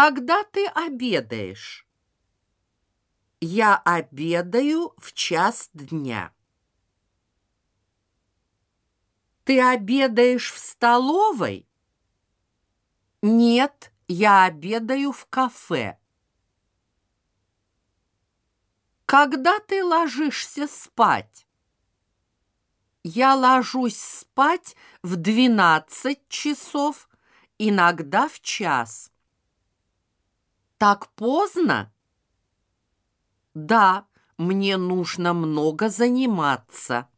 Когда ты обедаешь? Я обедаю в час дня. Ты обедаешь в столовой? Нет, я обедаю в кафе. Когда ты ложишься спать? Я ложусь спать в 12 часов, иногда в час. Так поздно? Да, мне нужно много заниматься.